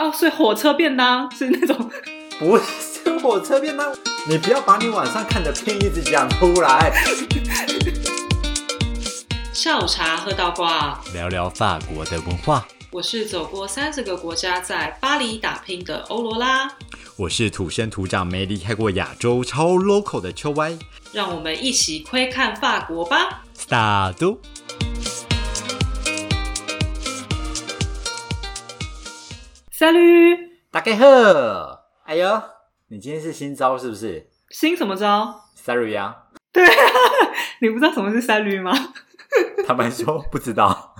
哦，所以火车便当是那种 不是火车便当，你不要把你晚上看的片一直讲出来。下午茶喝到挂。聊聊法国的文化，我是走过三十个国家，在巴黎打拼的欧罗拉。我是土生土长没离开过亚洲超 local 的秋歪。让我们一起窥看法国吧。Start。赛驴，大家好，哎呦，你今天是新招是不是新什么招？？Sorry 啊，对啊，你不知道什么是三驴吗？他们说不知道。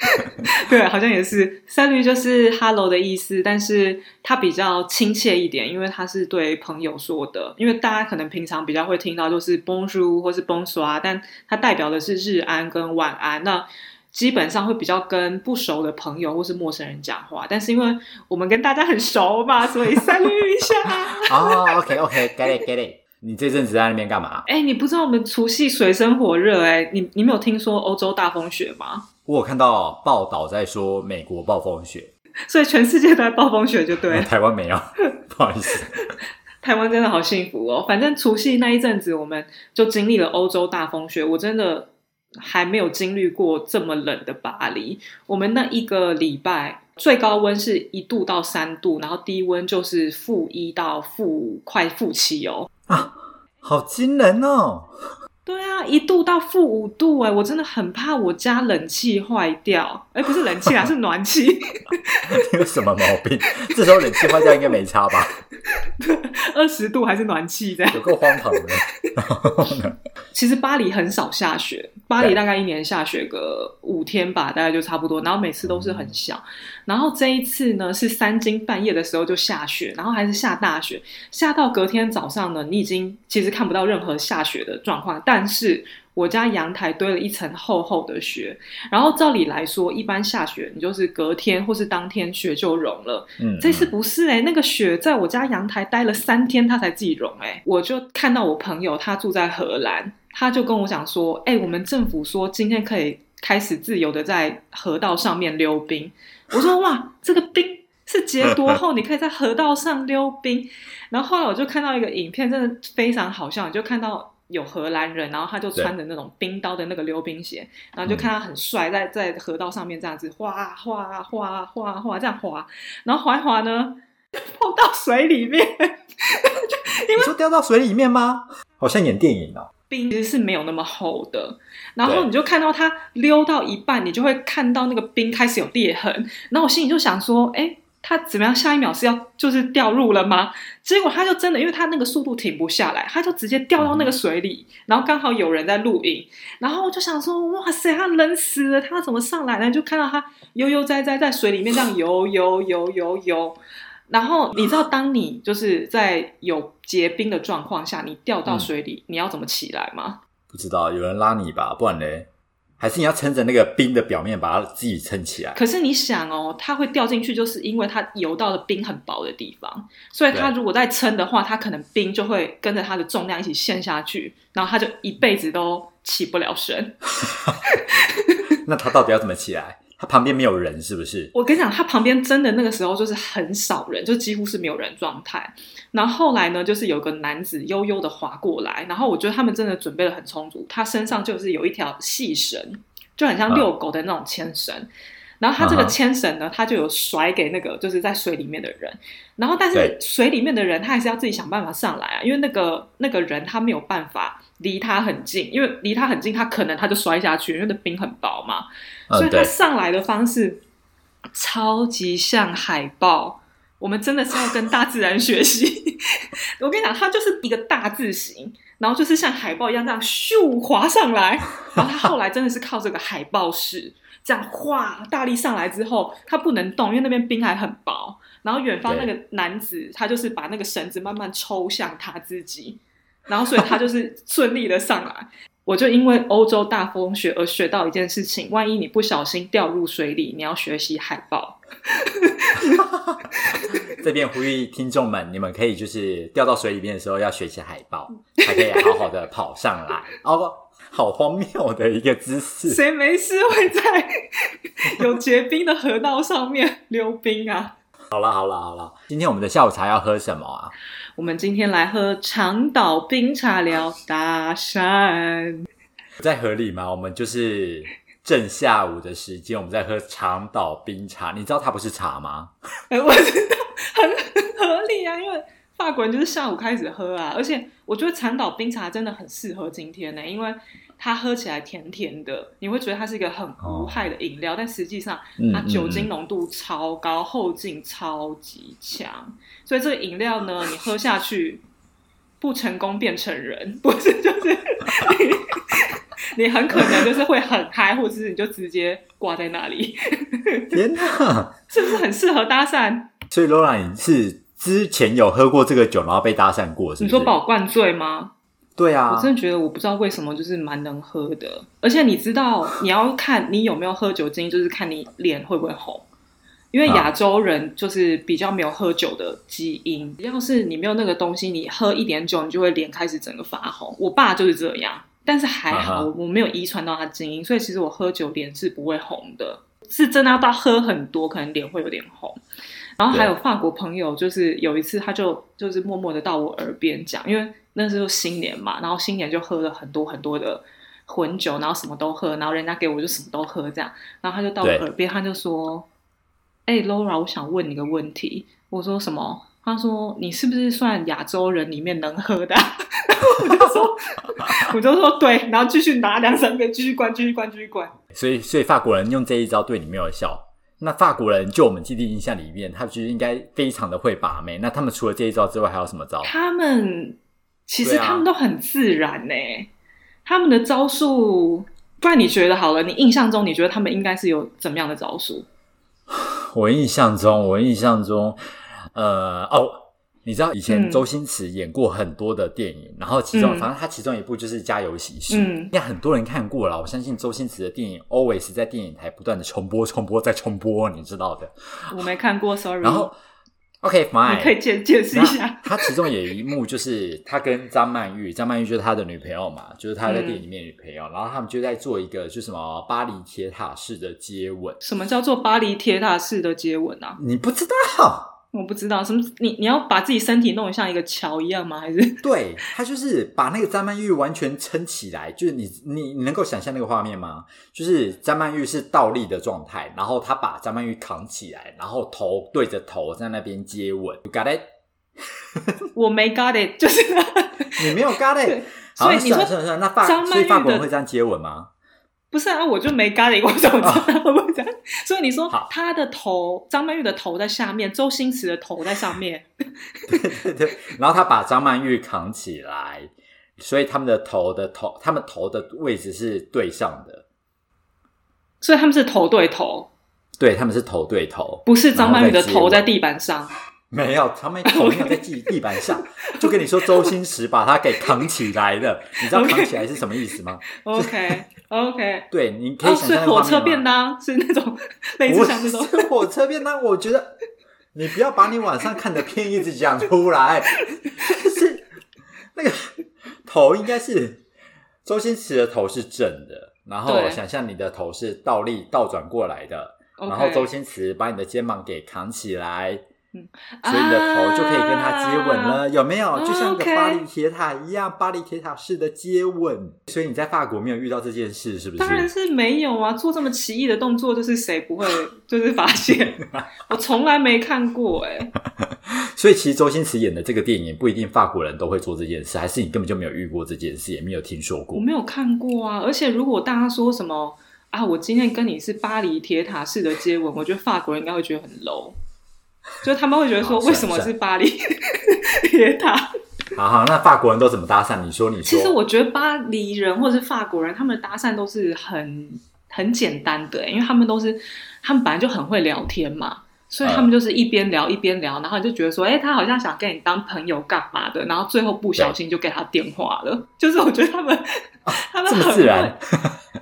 对，好像也是。三驴就是 “hello” 的意思，但是它比较亲切一点，因为它是对朋友说的。因为大家可能平常比较会听到就是 “bonjour” 或是 “bonsoir”，但它代表的是日安跟晚安。那基本上会比较跟不熟的朋友或是陌生人讲话，但是因为我们跟大家很熟嘛，所以三驴一下。哦，OK OK，get it get it。你这阵子在那边干嘛？哎，你不知道我们除夕水深火热哎，你你没有听说欧洲大风雪吗？我有看到报道在说美国暴风雪，所以全世界都在暴风雪，就对了。台湾没有，不好意思。台湾真的好幸福哦！反正除夕那一阵子，我们就经历了欧洲大风雪。我真的还没有经历过这么冷的巴黎。我们那一个礼拜最高温是一度到三度，然后低温就是负一到负快负七哦。啊，好惊人哦！对啊，一度到负五度哎，我真的很怕我家冷气坏掉。哎，不是冷气啊，是暖气。你有什么毛病？这时候冷气坏掉应该没差吧？二十度还是暖气这样？有够荒唐的。其实巴黎很少下雪，巴黎大概一年下雪个五天吧，大概就差不多。然后每次都是很小。然后这一次呢，是三更半夜的时候就下雪，然后还是下大雪，下到隔天早上呢，你已经其实看不到任何下雪的状况，但是我家阳台堆了一层厚厚的雪。然后照理来说，一般下雪你就是隔天或是当天雪就融了。嗯，这次不是哎、那个雪在我家阳台待了三天，它才自己融哎、我就看到我朋友他住在荷兰，他就跟我讲说，哎、我们政府说今天可以开始自由的在河道上面溜冰。我说哇，这个冰是结多厚？你可以在河道上溜冰。然后后来我就看到一个影片，真的非常好笑，你就看到。有荷兰人，然后他就穿着那种冰刀的那个溜冰鞋，然后就看他很帅，在在河道上面这样子滑滑滑滑滑这样滑，然后滑一滑呢，碰到水里面，你说掉到水里面吗？好像演电影哦。冰其实是没有那么厚的，然后你就看到它溜到一半，你就会看到那个冰开始有裂痕，然后我心里就想说，哎，它怎么样？下一秒是要就是掉入了吗？结果他就真的，因为他那个速度停不下来，他就直接掉到那个水里，然后刚好有人在录影，然后我就想说，哇塞，他冷死了，他怎么上来呢？就看到他悠悠哉哉在水里面这样游游游游游。然后你知道，当你就是在有结冰的状况下，你掉到水里，你要怎么起来吗？不知道有人拉你吧？不然嘞，还是你要撑着那个冰的表面把它自己撑起来。可是你想哦，它会掉进去，就是因为它游到了冰很薄的地方，所以它如果再撑的话，它可能冰就会跟着它的重量一起陷下去，然后它就一辈子都起不了身。那它到底要怎么起来？他旁边没有人是不是？我跟你讲，他旁边真的那个时候就是很少人，就几乎是没有人状态。然后后来呢，就是有个男子悠悠的滑过来，然后我觉得他们真的准备的很充足，他身上就是有一条细绳，就很像遛狗的那种牵绳。然后他这个牵绳呢，他就有甩给那个就是在水里面的人，然后但是水里面的人他还是要自己想办法上来啊，因为那个那个人他没有办法离他很近，因为离他很近，他可能他就摔下去，因为那冰很薄嘛。所以嗯，他，上来的方式超级像海豹。我们真的是要跟大自然学习。我跟你讲，它就是一个大字形，然后就是像海豹一样这样咻滑上来，然后他后来真的是靠这个海豹式这样哗大力上来之后，他不能动，因为那边冰还很薄。然后远方那个男子，他就是把那个绳子慢慢抽向他自己，然后所以他就是顺利的上来。我就因为欧洲大风雪而学到一件事情：万一你不小心掉入水里，你要学习海豹。这边呼吁听众们，你们可以就是掉到水里面的时候要学习海豹，才可以好好的跑上来。哦，好荒谬的一个姿势。谁没事会在有结冰的河道上面溜冰啊？好了好了好了，今天我们的下午茶要喝什么啊？我们今天来喝长岛冰茶聊搭讪。在合理吗？我们就是正下午的时间，我们在喝长岛冰茶。你知道它不是茶吗？哎，我知道，很合理啊，因为法国人就是下午开始喝啊，而且我觉得长岛冰茶真的很适合今天呢，因为它喝起来甜甜的，你会觉得它是一个很无害的饮料，但实际上它酒精浓度超高，后劲超级强，所以这个饮料呢，你喝下去不成功变成人，不是就是你你很可能就是会很嗨，或者是你就直接挂在那里。天哪，是不是很适合搭讪？所以 Laura 你是之前有喝过这个酒，然后被搭讪过，是不是？你说把我灌醉吗？对啊，我真的觉得我不知道为什么就是蛮能喝的，而且你知道你要看你有没有喝酒精，就是看你脸会不会红，因为亚洲人就是比较没有喝酒的基因，要是你没有那个东西，你喝一点酒，你就会脸开始整个发红。我爸就是这样，但是还好我没有遗传到他基因，所以其实我喝酒脸是不会红的，是真的要到喝很多，可能脸会有点红。然后还有法国朋友，就是有一次他就就是默默的到我耳边讲，因为那时候新年嘛，然后新年就喝了很多很多的混酒，然后什么都喝，然后人家给我就什么都喝这样，然后他就到我耳边，他就说：“哎，Laura，我想问你个问题。”我说：“什么？”他说：“你是不是算亚洲人里面能喝的？”然 后我就说：“我就说对。”然后继续拿两三杯，继续灌，继续灌，继续灌。所以，所以法国人用这一招对你没有效。那法国人就我们既定印象里面，他其实应该非常的会把妹。那他们除了这一招之外，还有什么招？他们其实他们都很自然呢。他们的招数，不然你觉得好了？你印象中你觉得他们应该是有怎么样的招数？我印象中，我印象中，呃，哦。你知道以前周星驰演过很多的电影，然后其中反正他其中一部就是《家有喜事》，应该很多人看过了。我相信周星驰的电影 always 在电影台不断的重播、重播再重播，你知道的。我没看过，sorry。然后，OK fine，你可以解解释一下。他其中有一幕就是他跟张曼玉，张曼玉就是他的女朋友嘛，就是他在电影里面女朋友，然后他们就在做一个就什么巴黎铁塔式的接吻。什么叫做巴黎铁塔式的接吻啊？你不知道？我不知道什么，你你要把自己身体弄得像一个桥一样吗？还是 对他就是把那个张曼玉完全撑起来，就是你你你能够想象那个画面吗？就是张曼玉是倒立的状态，然后他把张曼玉扛起来，然后头对着头在那边接吻。Got it？我没 got it，就是 你没有 got it。所以你说那法所以法国人会这样接吻吗？不是啊，我就没咖喱，我怎么知道 所以你说他的头，张曼玉的头在下面，周星驰的头在上面，对对对，然后他把张曼玉扛起来，所以他们的头的头，他们头的位置是对上的，所以他们是头对头，对他们是头对头，不是张曼玉的头在地板上。没有，他们头没有在地地板上，就跟你说周星驰把他给扛起来了，你知道扛起来是什么意思吗？OK OK，对，你可以想象火车便当是那种 类似像那种。火车便当，我觉得你不要把你晚上看的片一直讲出来，是那个头应该是周星驰的头是正的，然后想象你的头是倒立倒转过来的，然后周星驰把你的肩膀给扛起来。所以你的头就可以跟他接吻了，有没有？就像个巴黎铁塔一样，巴黎铁塔式的接吻。所以你在法国没有遇到这件事，是不是？当然是没有啊！做这么奇异的动作，就是谁不会就是发现？我从来没看过哎。所以其实周星驰演的这个电影不一定法国人都会做这件事，还是你根本就没有遇过这件事，也没有听说过。我没有看过啊！而且如果大家说什么啊，我今天跟你是巴黎铁塔式的接吻，我觉得法国人应该会觉得很 low。就他们会觉得说，为什么是巴黎 铁塔？好好，那法国人都怎么搭讪？你说，你说。其实我觉得巴黎人或者是法国人，他们的搭讪都是很很简单的，因为他们都是他们本来就很会聊天嘛，所以他们就是一边聊一边聊，然后你就觉得说，哎，他好像想跟你当朋友干嘛的，然后最后不小心就给他电话了。就是我觉得他们他们很自然，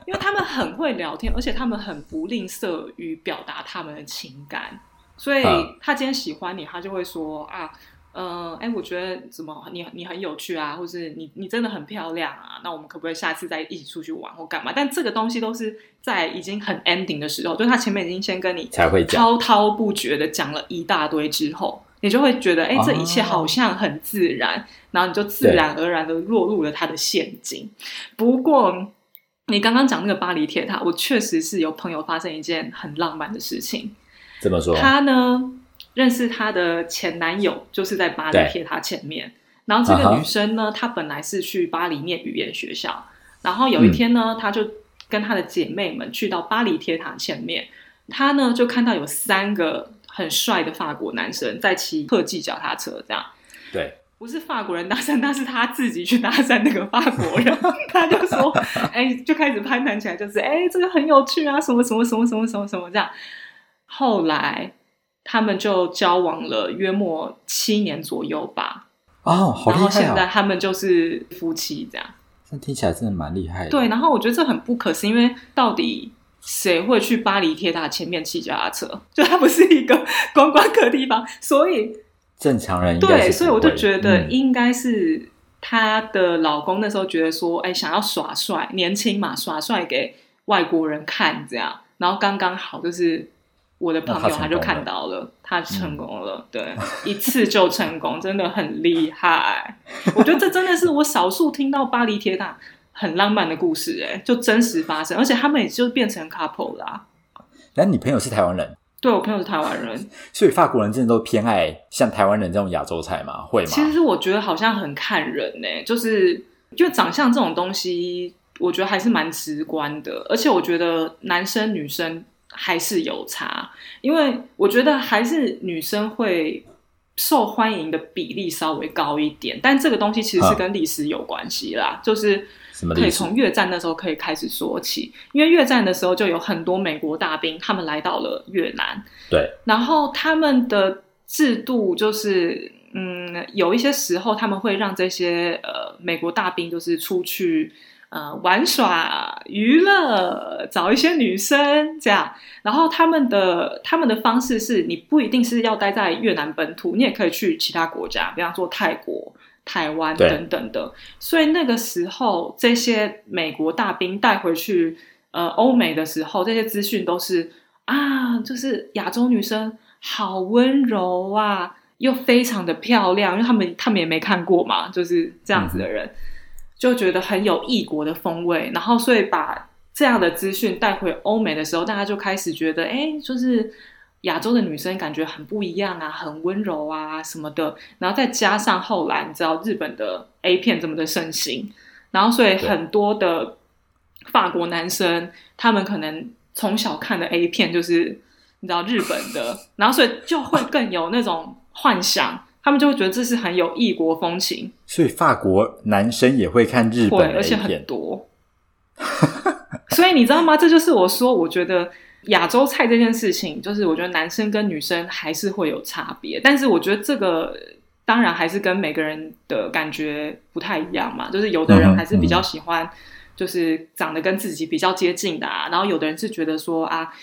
因为他们很会聊天，而且他们很不吝啬于表达他们的情感。所以他今天喜欢你，他就会说啊，呃，哎，我觉得怎么你你很有趣啊，或是你你真的很漂亮啊，那我们可不可以下次再一起出去玩或干嘛？但这个东西都是在已经很 ending 的时候，就他前面已经先跟你才会讲滔滔不绝的讲了一大堆之后，你就会觉得，哎，这一切好像很自然，然后你就自然而然的落入了他的陷阱。不过，你刚刚讲那个巴黎铁塔，我确实是有朋友发生一件很浪漫的事情。怎么说？他呢？认识她的前男友就是在巴黎铁塔前面，然后这个女生呢，她本来是去巴黎念语言学校，然后有一天呢，她就跟她的姐妹们去到巴黎铁塔前面，她呢就看到有三个很帅的法国男生在骑特技脚踏车，这样，对，不是法国人搭讪，那是他自己去搭讪那个法国人，他就说，哎，就开始攀谈起来，就是哎，这个很有趣啊，什么什么什么什么什么什么这样，后来。他们就交往了约莫七年左右吧。哦，好厉害然后现在他们就是夫妻这样。这听起来真的蛮厉害的。对，然后我觉得这很不可思议，因为到底谁会去巴黎铁塔前面骑脚踏车？就它不是一个 观光客地方，所以正常人对，所以我就觉得应该是她的老公那时候觉得说，哎，想要耍帅，年轻嘛，耍帅给外国人看这样，然后刚刚好就是。我的朋友他就看到了，他成功了，对，一次就成功，真的很厉害。我觉得这真的是我少数听到巴黎铁塔很浪漫的故事，哎，就真实发生，而且他们也就变成 couple 啦。那你朋友是台湾人？对，我朋友是台湾人，所以法国人真的都偏爱像台湾人这种亚洲菜吗？会吗？其实我觉得好像很看人呢，就是因为长相这种东西，我觉得还是蛮直观的，而且我觉得男生女生。还是有差，因为我觉得还是女生会受欢迎的比例稍微高一点，但这个东西其实是跟历史有关系啦，就是可以从越战那时候可以开始说起，因为越战的时候就有很多美国大兵他们来到了越南，对，然后他们的制度就是，嗯，有一些时候他们会让这些呃美国大兵就是出去。呃，玩耍、娱乐，找一些女生这样，然后他们的他们的方式是，你不一定是要待在越南本土，你也可以去其他国家，比方说泰国、台湾等等的。所以那个时候，这些美国大兵带回去呃欧美的时候，这些资讯都是啊，就是亚洲女生好温柔啊，又非常的漂亮，因为他们他们也没看过嘛，就是这样子的人。就觉得很有异国的风味，然后所以把这样的资讯带回欧美的时候，大家就开始觉得，哎，就是亚洲的女生感觉很不一样啊，很温柔啊什么的。然后再加上后来你知道日本的 A 片这么的盛行，然后所以很多的法国男生他们可能从小看的 A 片就是你知道日本的，然后所以就会更有那种幻想。他们就会觉得这是很有异国风情，所以法国男生也会看日本，而且很多。所以你知道吗？这就是我说，我觉得亚洲菜这件事情，就是我觉得男生跟女生还是会有差别。但是我觉得这个当然还是跟每个人的感觉不太一样嘛。就是有的人还是比较喜欢，就是长得跟自己比较接近的啊。然后有的人是觉得说啊。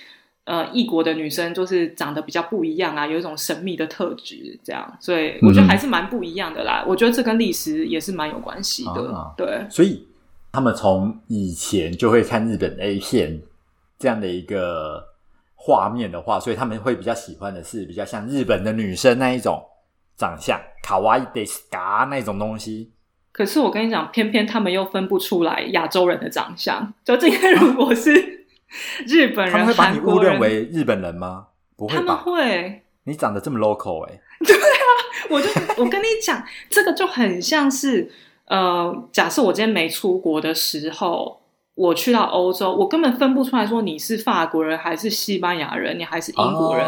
呃，异国的女生就是长得比较不一样啊，有一种神秘的特质，这样，所以我觉得还是蛮不一样的啦。我觉得这跟历史也是蛮有关系的，对。所以他们从以前就会看日本 A 片这样的一个画面的话，所以他们会比较喜欢的是比较像日本的女生那一种长相，卡哇伊デス嘎那种东西。可是我跟你讲，偏偏他们又分不出来亚洲人的长相，就这个如果是。日本人，他们会把你误认为日本人吗？不会吧？会。你长得这么 local 哎。对啊，我就我跟你讲，这个就很像是呃，假设我今天没出国的时候，我去到欧洲，我根本分不出来说你是法国人还是西班牙人，你还是英国人。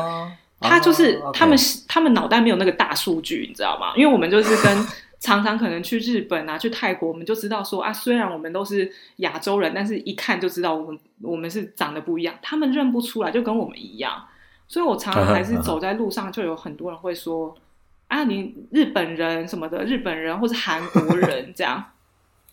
他就是他们，他们脑袋没有那个大数据，你知道吗？因为我们就是跟。常常可能去日本啊，去泰国，我们就知道说啊，虽然我们都是亚洲人，但是一看就知道我们我们是长得不一样，他们认不出来，就跟我们一样。所以我常常还是走在路上，就有很多人会说啊，你日本人什么的，日本人或是韩国人这样。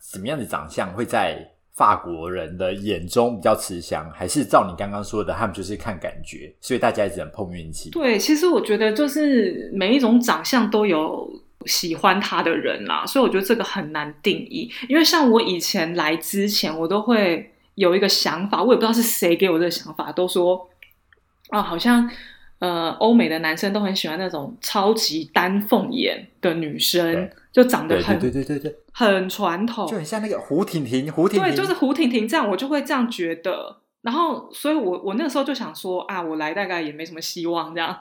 什么样的长相会在法国人的眼中比较吃香，还是照你刚刚说的，他们就是看感觉，所以大家只能碰运气？对，其实我觉得就是每一种长相都有喜欢他的人啦，所以我觉得这个很难定义。因为像我以前来之前，我都会有一个想法，我也不知道是谁给我这个想法，都说啊，好像呃，欧美的男生都很喜欢那种超级丹凤眼的女生，就长得很对对对对对，很传统，就很像那个胡婷婷，胡婷婷对，就是胡婷婷这样，我就会这样觉得。然后，所以我我那个时候就想说啊，我来大概也没什么希望这样。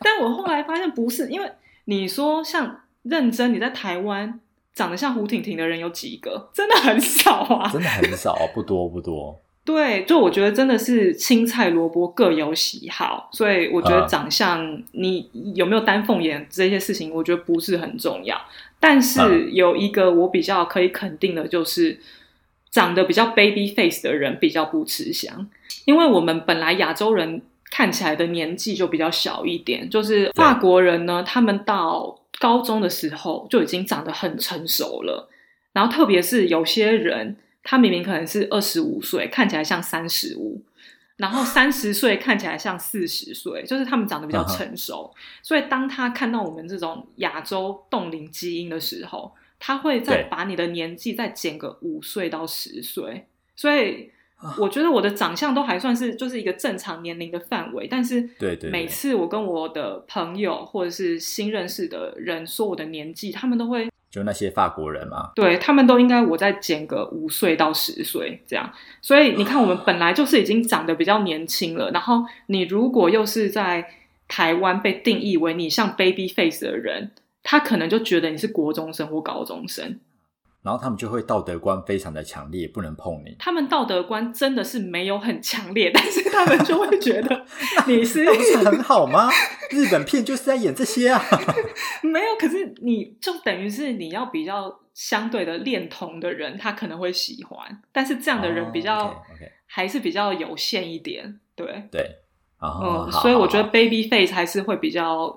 但我后来发现不是，因为你说像认真你在台湾长得像胡婷婷的人有几个？真的很少啊。真的很少，不多不多。对，就我觉得真的是青菜萝卜各有喜好，所以我觉得嗯长相、你有没有丹凤眼这些事情，我觉得不是很重要。但是嗯有一个我比较可以肯定的，就是长得比较 baby face 的人比较不吃香，因为我们本来亚洲人看起来的年纪就比较小一点，就是法国人呢，他们到高中的时候就已经长得很成熟了，然后特别是有些人。他明明可能是二十五岁，看起来像三十五，然后三十岁看起来像四十岁，就是他们长得比较成熟。所以当他看到我们这种亚洲冻龄基因的时候，他会再把你的年纪再减个五岁到十岁。所以啊我觉得我的长相都还算是就是一个正常年龄的范围，但是对对对。每次我跟我的朋友或者是新认识的人说我的年纪，他们都会就那些法国人嘛，对他们都应该我再减个五岁到十岁这样，所以你看我们本来就是已经长得比较年轻了，然后你如果又是在台湾被定义为你像 baby face 的人，他可能就觉得你是国中生或高中生，然后他们就会道德观非常的强烈，不能碰你。他们道德观真的是没有很强烈，但是他们就会觉得 你是不是很好吗？日本片就是在演这些啊。没有，可是你就等于是你要比较相对的恋童的人，他可能会喜欢，但是这样的人比较、还是比较有限一点，对，对，哦、嗯，所以我觉得 baby face 还是会比较，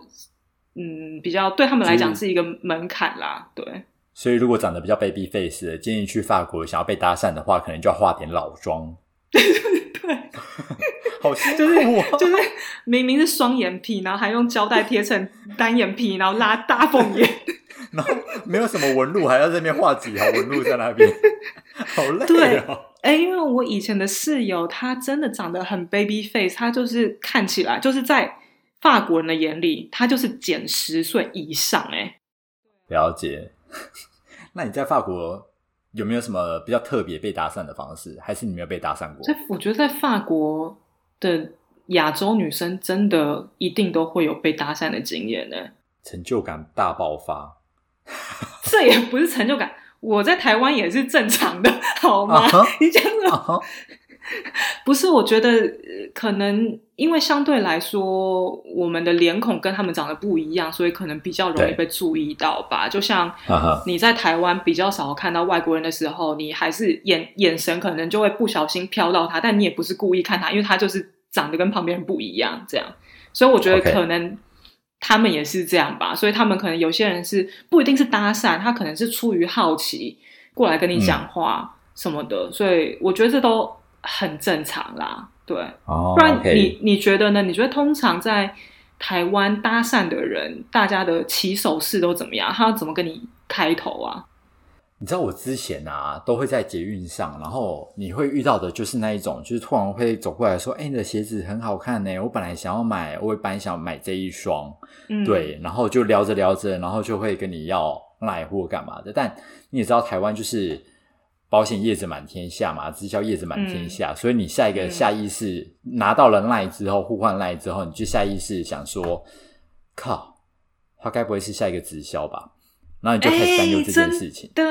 嗯，比较对他们来讲就是是一个门槛啦，对，所以如果长得比较 baby face 的，建议去法国想要被搭讪的话，可能就要化点老妆。对，好辛苦就是哦。就是明明是双眼皮，然后还用胶带贴成单眼皮，然后拉大凤眼，然后没有什么纹路，还要在那边画几条纹路在那边，好累对哦。哎，因为我以前的室友，他真的长得很 baby face，他就是看起来就是在法国人的眼里，他就是减十岁以上，哎，了解。那你在法国有没有什么比较特别被搭讪的方式？还是你没有被搭讪过在？我觉得在法国的亚洲女生真的一定都会有被搭讪的经验呢。成就感大爆发 这也不是成就感，我在台湾也是正常的，好吗？你这样子啊哈！不是？我觉得呃可能因为相对来说，我们的脸孔跟他们长得不一样，所以可能比较容易被注意到吧。就像你在台湾比较少看到外国人的时候，你还是眼眼神可能就会不小心飘到他，但你也不是故意看他，因为他就是长得跟旁边人不一样，这样。所以我觉得可能他们也是这样吧。所以他们可能有些人是不一定是搭讪，他可能是出于好奇过来跟你讲话什么的。所以我觉得这都很正常啦。对，哦，不然你你觉得呢？你觉得通常在台湾搭讪的人，大家的起手式都怎么样？他要怎么跟你开头啊？你知道我之前啊，都会在捷运上，然后你会遇到的就是那一种，就是突然会走过来说：“哎、你的鞋子很好看呢，我本来想要买，我本来想买这一双。嗯，对，然后就聊着聊着，然后就会跟你要赖或干嘛的。但你也知道，台湾就是保险叶子满天下嘛，直销叶子满天下，所以你下一个嗯下意识、拿到了赖之后，互换赖之后，你就下意识想说：靠，他该不会是下一个直销吧？然后你就开始担忧这件事情。的，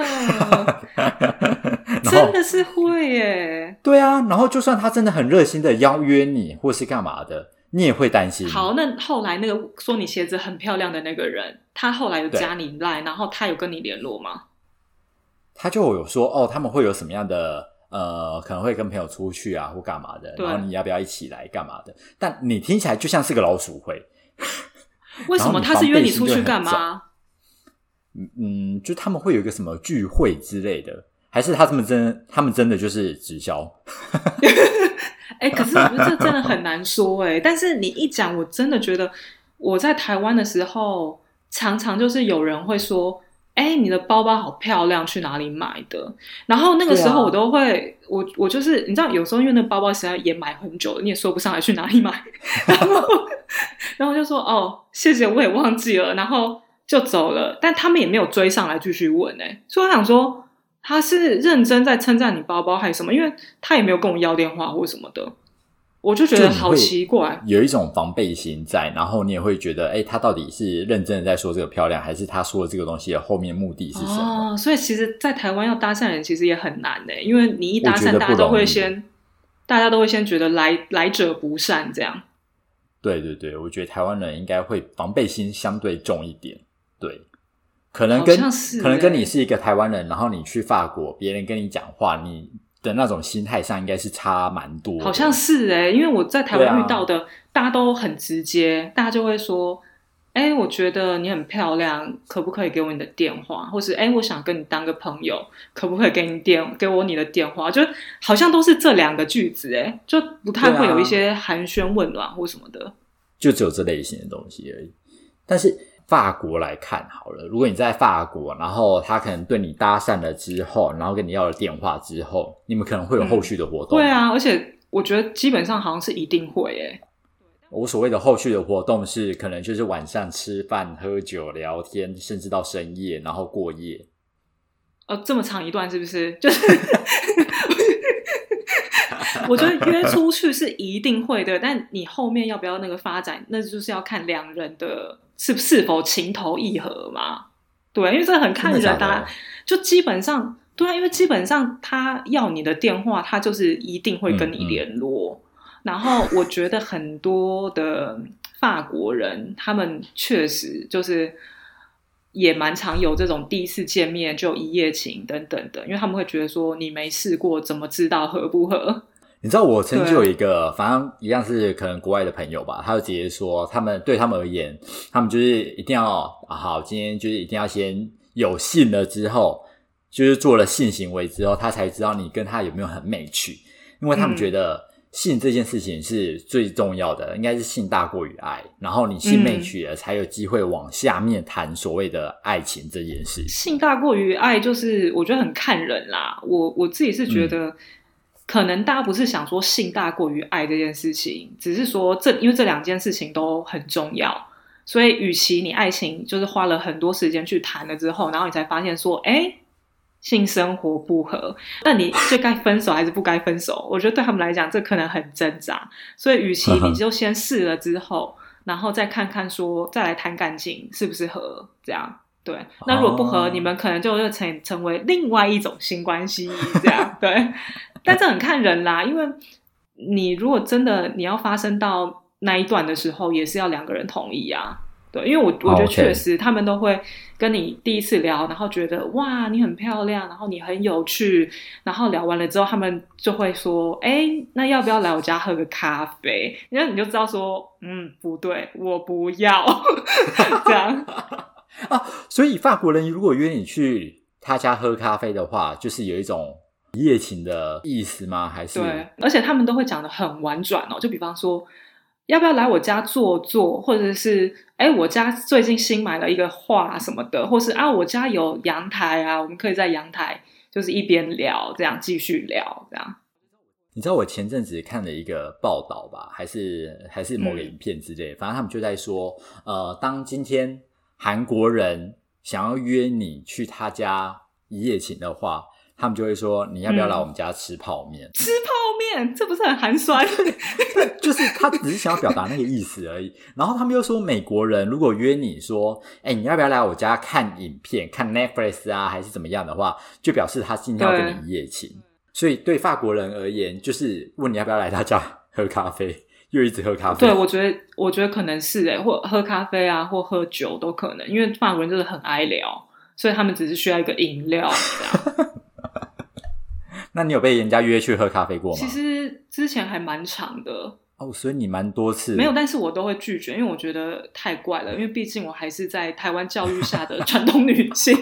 真的是会耶。对啊，然后就算他真的很热心的邀约你，或是干嘛的，你也会担心。好，那后来那个说你鞋子很漂亮的那个人，他后来有加你赖，然后他有跟你联络吗？他就有说哦，他们会有什么样的呃，可能会跟朋友出去啊，或干嘛的，对然后你要不要一起来干嘛的？但你听起来就像是个老鼠会，为什么他是约你出去干嘛？嗯，就他们会有一个什么聚会之类的，还是他们真他们真的就是直销？哎、可是我觉得这真的很难说哎、但是你一讲，我真的觉得我在台湾的时候，常常就是有人会说：“哎、你的包包好漂亮，去哪里买的？”然后那个时候我都会，我我就是你知道，有时候因为那个包包实在也买很久了，你也说不上来去哪里买，然后 然后就说：“哦，谢谢，我也忘记了。”然后就走了，但他们也没有追上来继续问哎、所以我想说。他是认真在称赞你包包还是什么？因为他也没有跟我要电话或什么的，我就觉得好奇怪。有一种防备心在，然后你也会觉得，哎、他到底是认真的在说这个漂亮，还是他说的这个东西的后面目的是什么？哦，所以其实，在台湾要搭讪人其实也很难的，因为你一搭讪，大家都会先，大家都会先觉得来来者不善这样。对对对，我觉得台湾人应该会防备心相对重一点，对，可能跟可能跟欸你是一个台湾人，然后你去法国，别人跟你讲话，你的那种心态上应该是差蛮多的，好像是哎，因为我在台湾遇到的，大家都很直接，大家就会说：“哎，我觉得你很漂亮，可不可以给我你的电话？或是哎，我想跟你当个朋友，可不可以给你电给我你的电话？”就好像都是这两个句子，哎，就不太会有一些寒暄问暖或什么的。就只有这类型的东西而已。但是法国来看好了，如果你在法国，然后他可能对你搭讪了之后，然后跟你要了电话之后，你们可能会有后续的活动。对啊，而且我觉得基本上好像是一定会诶。我所谓的后续的活动是，可能就是晚上吃饭、喝酒、聊天，甚至到深夜，然后过夜。呃，这么长一段是不是？就是 我觉得约出去是一定会的，但你后面要不要那个发展，那就是要看两人的是是否情投意合嘛。对，因为这很看人啊，就基本上对啊，因为基本上他要你的电话，他就是一定会跟你嗯嗯联络。然后我觉得很多的法国人，他们确实就是也蛮常有这种第一次见面就一夜情等等的，因为他们会觉得说你没试过，怎么知道合不合？你知道我曾经有一个，反正一样是可能国外的朋友吧，他就直接说，他们对他们而言，他们就是一定要啊好，今天就是一定要先有性了之后，就是做了性行为之后，他才知道你跟他有没有很 match，因为他们嗯觉得性这件事情是最重要的，应该是性大过于爱，然后你性嗯 match 了，才有机会往下面谈所谓的爱情这件事情。性大过于爱，就是我觉得很看人啦。我我自己是觉得，可能大家不是想说性大过于爱这件事情，只是说这因为这两件事情都很重要，所以与其你爱情就是花了很多时间去谈了之后，然后你才发现说，哎。性生活不合，那你就该分手还是不该分手？我觉得对他们来讲，这可能很挣扎。所以，与其你就先试了之后，然后再看看说，再来谈感情适不适合这样。对，那如果不合，哦你们可能就会成成为另外一种新关系，这样对。但这很看人啦，因为你如果真的你要发生到那一段的时候，也是要两个人同意啊。对，因为我我觉得确实他们都会跟你第一次聊，然后觉得哇你很漂亮，然后你很有趣，然后聊完了之后，他们就会说，哎，那要不要来我家喝个咖啡？然后你就知道说，嗯，不对，我不要 这样。所以法国人如果约你去他家喝咖啡的话，就是有一种一夜情的意思吗？还是对，而且他们都会讲的很婉转哦，就比方说，要不要来我家坐坐，或者是哎，我家最近新买了一个画什么的，或是啊，我家有阳台啊，我们可以在阳台就是一边聊，这样继续聊，这样。你知道我前阵子看了一个报道吧，还是还是某个嗯影片之类，反正他们就在说，呃，当今天韩国人想要约你去他家一夜情的话，他们就会说你要不要来我们家吃泡面？吃泡面，这不是很寒酸？就是他只是想要表达那个意思而已。然后他们又说，美国人如果约你说，哎、你要不要来我家看影片，看 Netflix 啊，还是怎么样的话，就表示他今天要跟你一夜情。所以对法国人而言，就是问你要不要来他家喝咖啡，又一直喝咖啡。对，我觉得，我觉得可能是哎，或喝咖啡啊，或喝酒都可能，因为法国人真的很爱聊，所以他们只是需要一个饮料这样。那你有被人家约去喝咖啡过吗？其实之前还蛮长的，哦，所以你蛮多次没有，但是我都会拒绝，因为我觉得太怪了，因为毕竟我还是在台湾教育下的 传统女性，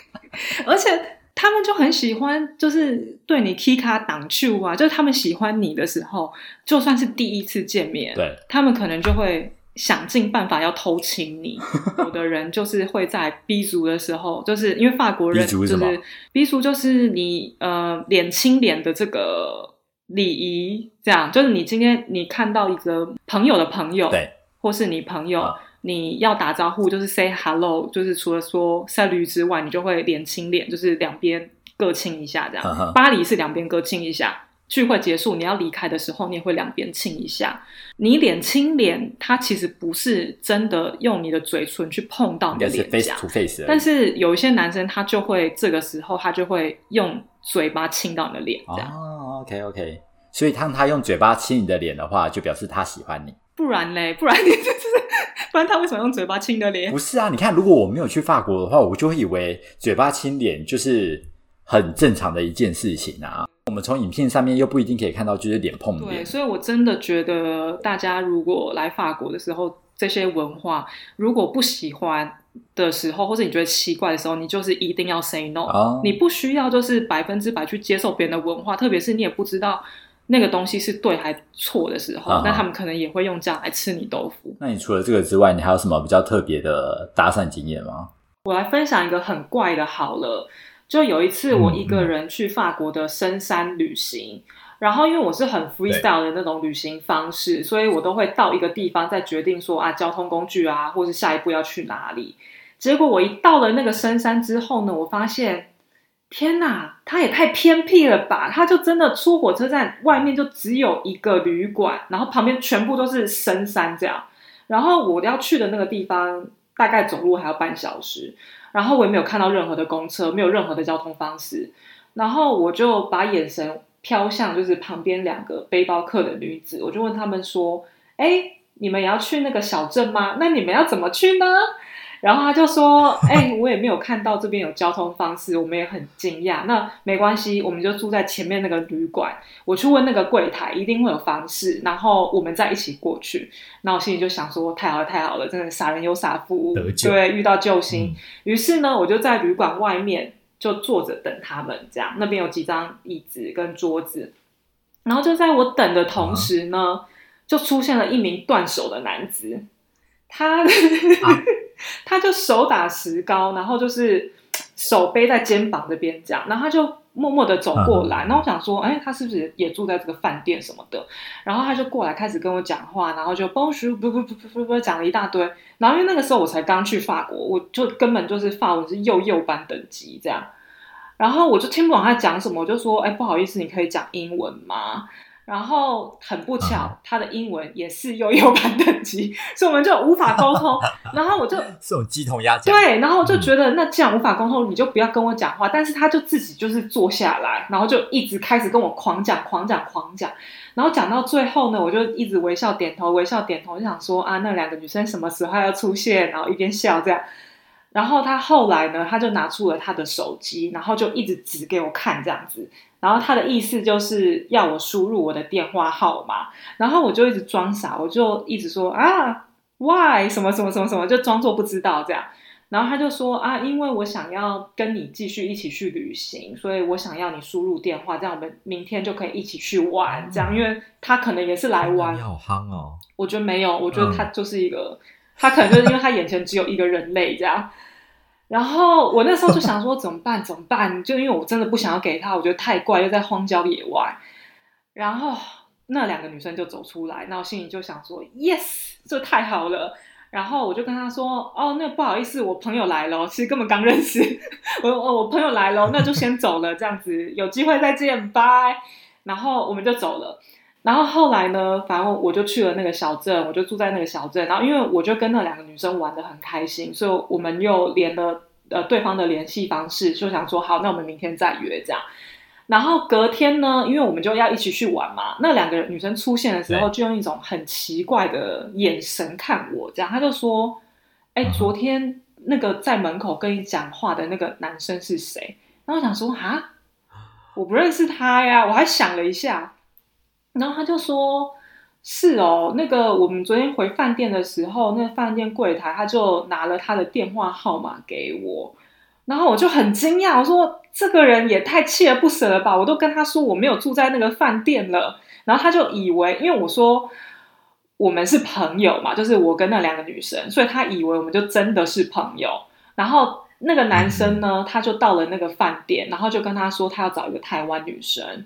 而且他们就很喜欢，就是对你 K 卡挡球啊，就是他们喜欢你的时候，就算是第一次见面，对，他们可能就会想尽办法要偷亲你。有的人就是会在 B 族的时候，就是因为法国人就是 B 族就是你呃脸亲脸的这个礼仪，这样就是你今天你看到一个朋友的朋友，对，或是你朋友。啊你要打招呼，就是 say hello，就是除了说 salut 之外，你就会脸亲脸，就是两边各亲一下这样。巴黎是两边各亲一下，聚会结束你要离开的时候，你也会两边亲一下。你脸亲脸，它其实不是真的用你的嘴唇去碰到你的脸颊 face。但是有一些男生他就会这个时候他就会用嘴巴亲到你的脸，这样。哦，OK OK，所以当他用嘴巴亲你的脸的话，就表示他喜欢你。不然嘞，不然你 就是，不然他为什么用嘴巴亲你的脸不？是啊，你看，如果我没有去法国的话，我就会以为嘴巴亲脸就是很正常的一件事情啊。我们从影片上面又不一定可以看到，就是脸碰对，所以我真的觉得大家如果来法国的时候，这些文化如果不喜欢的时候，或者你觉得奇怪的时候，你就是一定要 say no。哦你不需要就是百分之百去接受别人的文化，特别是你也不知道那个东西是对还错的时候，那他们可能也会用这样来吃你豆腐。那你除了这个之外，你还有什么比较特别的搭讪经验吗？我来分享一个很怪的，好了，就有一次我一嗯个人去法国的深山旅行，然后因为我是很 freestyle 的那种旅行方式，所以我都会到一个地方再决定说啊交通工具啊，或是下一步要去哪里。结果我一到了那个深山之后呢，我发现。天呐，它也太偏僻了吧！它就真的出火车站外面就只有一个旅馆，然后旁边全部都是深山这样。然后我要去的那个地方大概走路还要半小时，然后我也没有看到任何的公车，没有任何的交通方式，然后我就把眼神飘向就是旁边两个背包客的女子，我就问他们说：“哎，你们也要去那个小镇吗？那你们要怎么去呢？”然后他就说：“哎、我也没有看到这边有交通方式，我们也很惊讶。那没关系，我们就住在前面那个旅馆。我去问那个柜台，一定会有方式，然后我们再一起过去。那我心里就想说：太好了，太好了，真的傻人有傻福，对，遇到救星。嗯于是呢，我就在旅馆外面就坐着等他们，这样那边有几张椅子跟桌子，然后就在我等的同时呢，就出现了一名断手的男子，他、他就手打石膏，然后就是手背在肩膀这边这样，然后他就默默的走过来，嗯然后我想说，哎，他是不是也住在这个饭店什么的？然后他就过来开始跟我讲话，然后就 bonjour 不不不不不不讲了一大堆，然后因为那个时候我才刚去法国，我就根本就是法文是幼幼班等级这样，然后我就听不懂他讲什么，我就说，哎，不好意思，你可以讲英文吗？然后很不巧，嗯他的英文也是幼幼班等级，所以我们就无法沟通。然后我就 这种鸡同鸭讲。对，然后我就觉得，那既然无法沟通，你就不要跟我讲话。但是他就自己就是坐下来，然后就一直开始跟我狂讲、狂讲、狂讲。然后讲到最后呢，我就一直微笑点头、微笑点头，就想说啊，那两个女生什么时候要出现？然后一边笑这样。然后他后来呢，他就拿出了他的手机，然后就一直指给我看这样子。然后他的意思就是要我输入我的电话号码，然后我就一直装傻，我就一直说啊，why 什么什么什么什么，就装作不知道这样。然后他就说啊，因为我想要跟你继续一起去旅行，所以我想要你输入电话，这样我们明天就可以一起去玩。这样，因为他可能也是来玩你，好憨哦！我觉得没有，我觉得他就是一个，他可能就是因为他眼前只有一个人类这样。然后我那时候就想说怎么办？怎么办？就因为我真的不想要给他，我觉得太怪，又在荒郊野外。然后那两个女生就走出来，那我心里就想说，yes，这太好了。然后我就跟他说，哦，那不好意思，我朋友来了，其实根本刚认识，我我我朋友来了，那就先走了，这样子有机会再见，拜。然后我们就走了。然后后来呢，反正我就去了那个小镇，我就住在那个小镇。然后因为我就跟那两个女生玩的很开心，所以我们又连了呃对方的联系方式，就想说好，那我们明天再约这样。然后隔天呢，因为我们就要一起去玩嘛，那两个女生出现的时候，就用一种很奇怪的眼神看我，这样，她就说：“哎，嗯昨天那个在门口跟你讲话的那个男生是谁？”然后我想说：“啊，我不认识他呀。”我还想了一下，然后他就说：“是哦，那个我们昨天回饭店的时候，那饭店柜台他就拿了他的电话号码给我。”然后我就很惊讶，我说这个人也太锲而不舍了吧！我都跟他说我没有住在那个饭店了，然后他就以为，因为我说我们是朋友嘛，就是我跟那两个女生，所以他以为我们就真的是朋友。然后那个男生呢，他就到了那个饭店，然后就跟他说他要找一个台湾女生。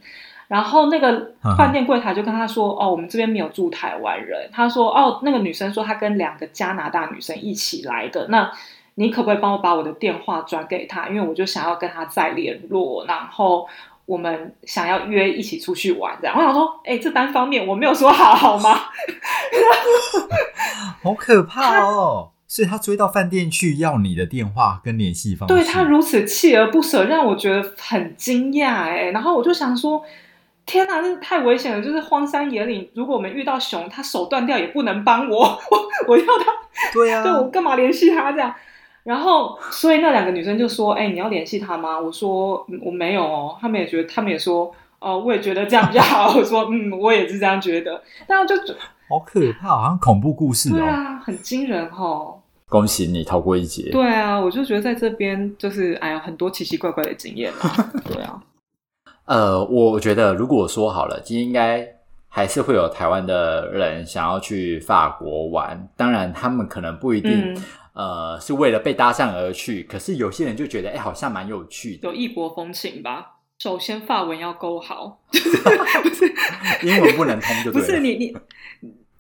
然后那个饭店柜台就跟他说：“哦，我们这边没有住台湾人。”他说：“哦，那个女生说她跟两个加拿大女生一起来的。那你可不可以帮我把我的电话转给她？因为我就想要跟她再联络，然后我们想要约一起出去玩。这样，我想说，哎，这单方面我没有说好，好吗？好可怕哦！所以他追到饭店去要你的电话跟联系方式，对他如此锲而不舍，让我觉得很惊讶。哎，然后我就想说。天哪，这太危险了！就是荒山野岭，如果我们遇到熊，他手断掉也不能帮我，我我要他，对啊，对我干嘛联系他这样？然后，所以那两个女生就说：“哎，你要联系他吗？”我说：“我没有哦。”他们也觉得，他们也说：“哦，我也觉得这样比较好。”我说：“嗯，我也是这样觉得。”然后就好可怕，好像恐怖故事哦。对啊，很惊人哦！恭喜你逃过一劫。对啊，我就觉得在这边就是哎呀，很多奇奇怪怪的经验啊。对啊。呃，我觉得如果说好了，今天应该还是会有台湾的人想要去法国玩。当然，他们可能不一定呃是为了被搭讪而去，可是有些人就觉得，哎，好像蛮有趣的，有异国风情吧。首先，法文要够好，不是英文不能通就不是你你。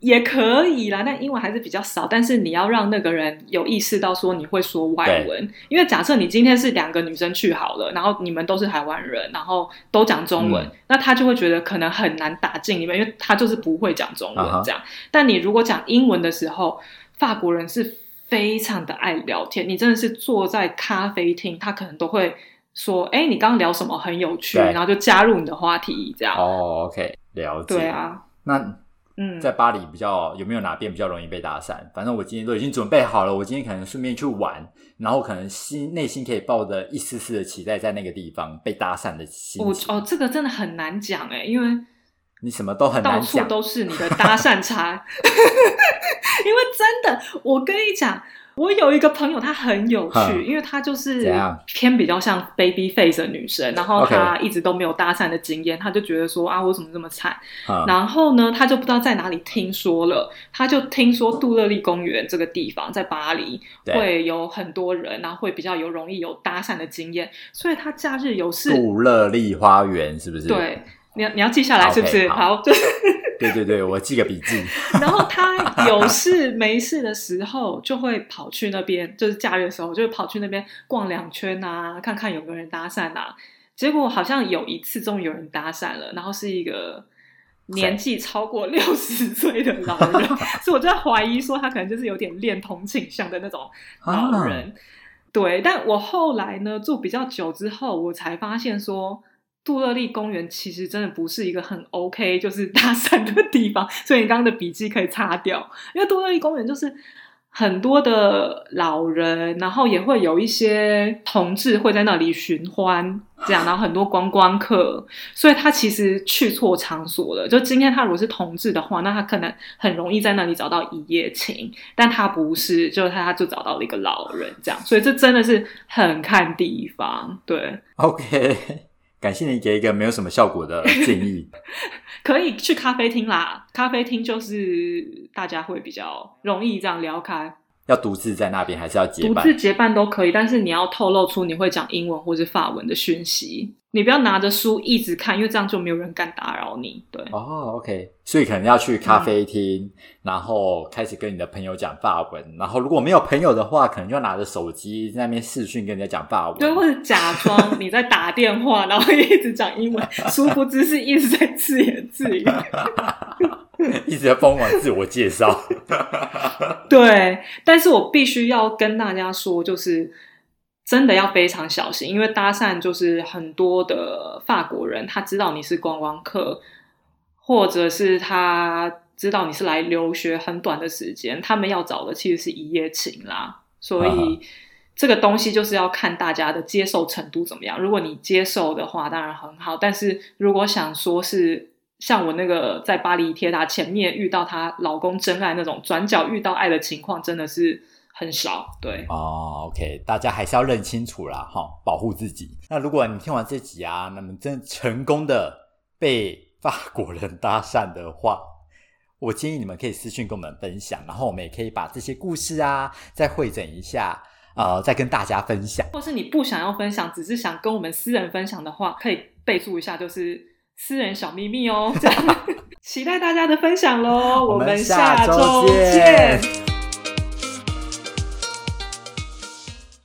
也可以啦，但英文还是比较少。但是你要让那个人有意识到说你会说外文，因为假设你今天是两个女生去好了，然后你们都是台湾人，然后都讲中文，那他就会觉得可能很难打进里面，因为他就是不会讲中文这样。但你如果讲英文的时候，法国人是非常的爱聊天，你真的是坐在咖啡厅，他可能都会说：“哎，你刚刚聊什么很有趣？”然后就加入你的话题这样。哦，OK，了解。对啊，那。嗯，在巴黎比较有没有哪边比较容易被搭讪？反正我今天都已经准备好了，我今天可能顺便去玩，然后可能心内心可以抱着一丝丝的期待，在那个地方被搭讪的心。我哦，这个真的很难讲哎，因为你什么都很难讲，到处都是你的搭讪差。因为真的，我跟你讲。我有一个朋友，她很有趣，因为她就是偏比较像 baby face 的女生，然后她一直都没有搭讪的经验，她就觉得说啊，我怎么这么惨？然后呢，她就不知道在哪里听说了，她就听说杜乐丽公园这个地方在巴黎会有很多人，然后会比较有容易有搭讪的经验，所以她假日有事。杜乐丽花园是不是？对，你要你要记下来是不是？好，就。对对对，我记个笔记。然后他有事没事的时候，就会跑去那边，就是假日的时候，就会跑去那边逛两圈啊，看看有没有人搭讪啊。结果好像有一次终于有人搭讪了，然后是一个年纪超过六十岁的老人，所以我就在怀疑说他可能就是有点恋童倾向的那种老人。对，但我后来呢住比较久之后，我才发现说。杜乐丽公园其实真的不是一个很 OK 就是 搭讪的地方，所以你刚刚的笔记可以擦掉。因为杜乐丽公园就是很多的老人，然后也会有一些同志会在那里寻欢，这样，然后很多观光客，所以他其实去错场所了。就今天他如果是同志的话，那他可能很容易在那里找到一夜情，但他不是，就他他就找到了一个老人，这样，所以这真的是很看地方，对，OK。感谢你给一个没有什么效果的建议。可以去咖啡厅啦，咖啡厅就是大家会比较容易这样聊开。要独自在那边，还是要结伴？独自结伴都可以，但是你要透露出你会讲英文或是法文的讯息。你不要拿着书一直看，因为这样就没有人敢打扰你。对，哦，OK，所以可能要去咖啡厅，然后开始跟你的朋友讲法文。然后如果没有朋友的话，可能就拿着手机在那边视讯跟人家讲法文。对，或者假装你在打电话，然后一直讲英文，殊不知是一直在自言自语。一直在疯狂自我介绍，对，但是我必须要跟大家说，就是真的要非常小心，因为搭讪就是很多的法国人，他知道你是观光客，或者是他知道你是来留学很短的时间，他们要找的其实是一夜情啦，所以这个东西就是要看大家的接受程度怎么样。如果你接受的话，当然很好，但是如果想说是。像我那个在巴黎铁塔前面遇到她老公真爱那种转角遇到爱的情况，真的是很少。对，哦，OK，大家还是要认清楚啦，哈，保护自己。那如果你听完这集啊，那么真成功的被法国人搭讪的话，我建议你们可以私讯跟我们分享，然后我们也可以把这些故事啊再汇整一下，呃，再跟大家分享。或是你不想要分享，只是想跟我们私人分享的话，可以备注一下，就是私人小秘密哦。这样，期待大家的分享喽！我们们下周见。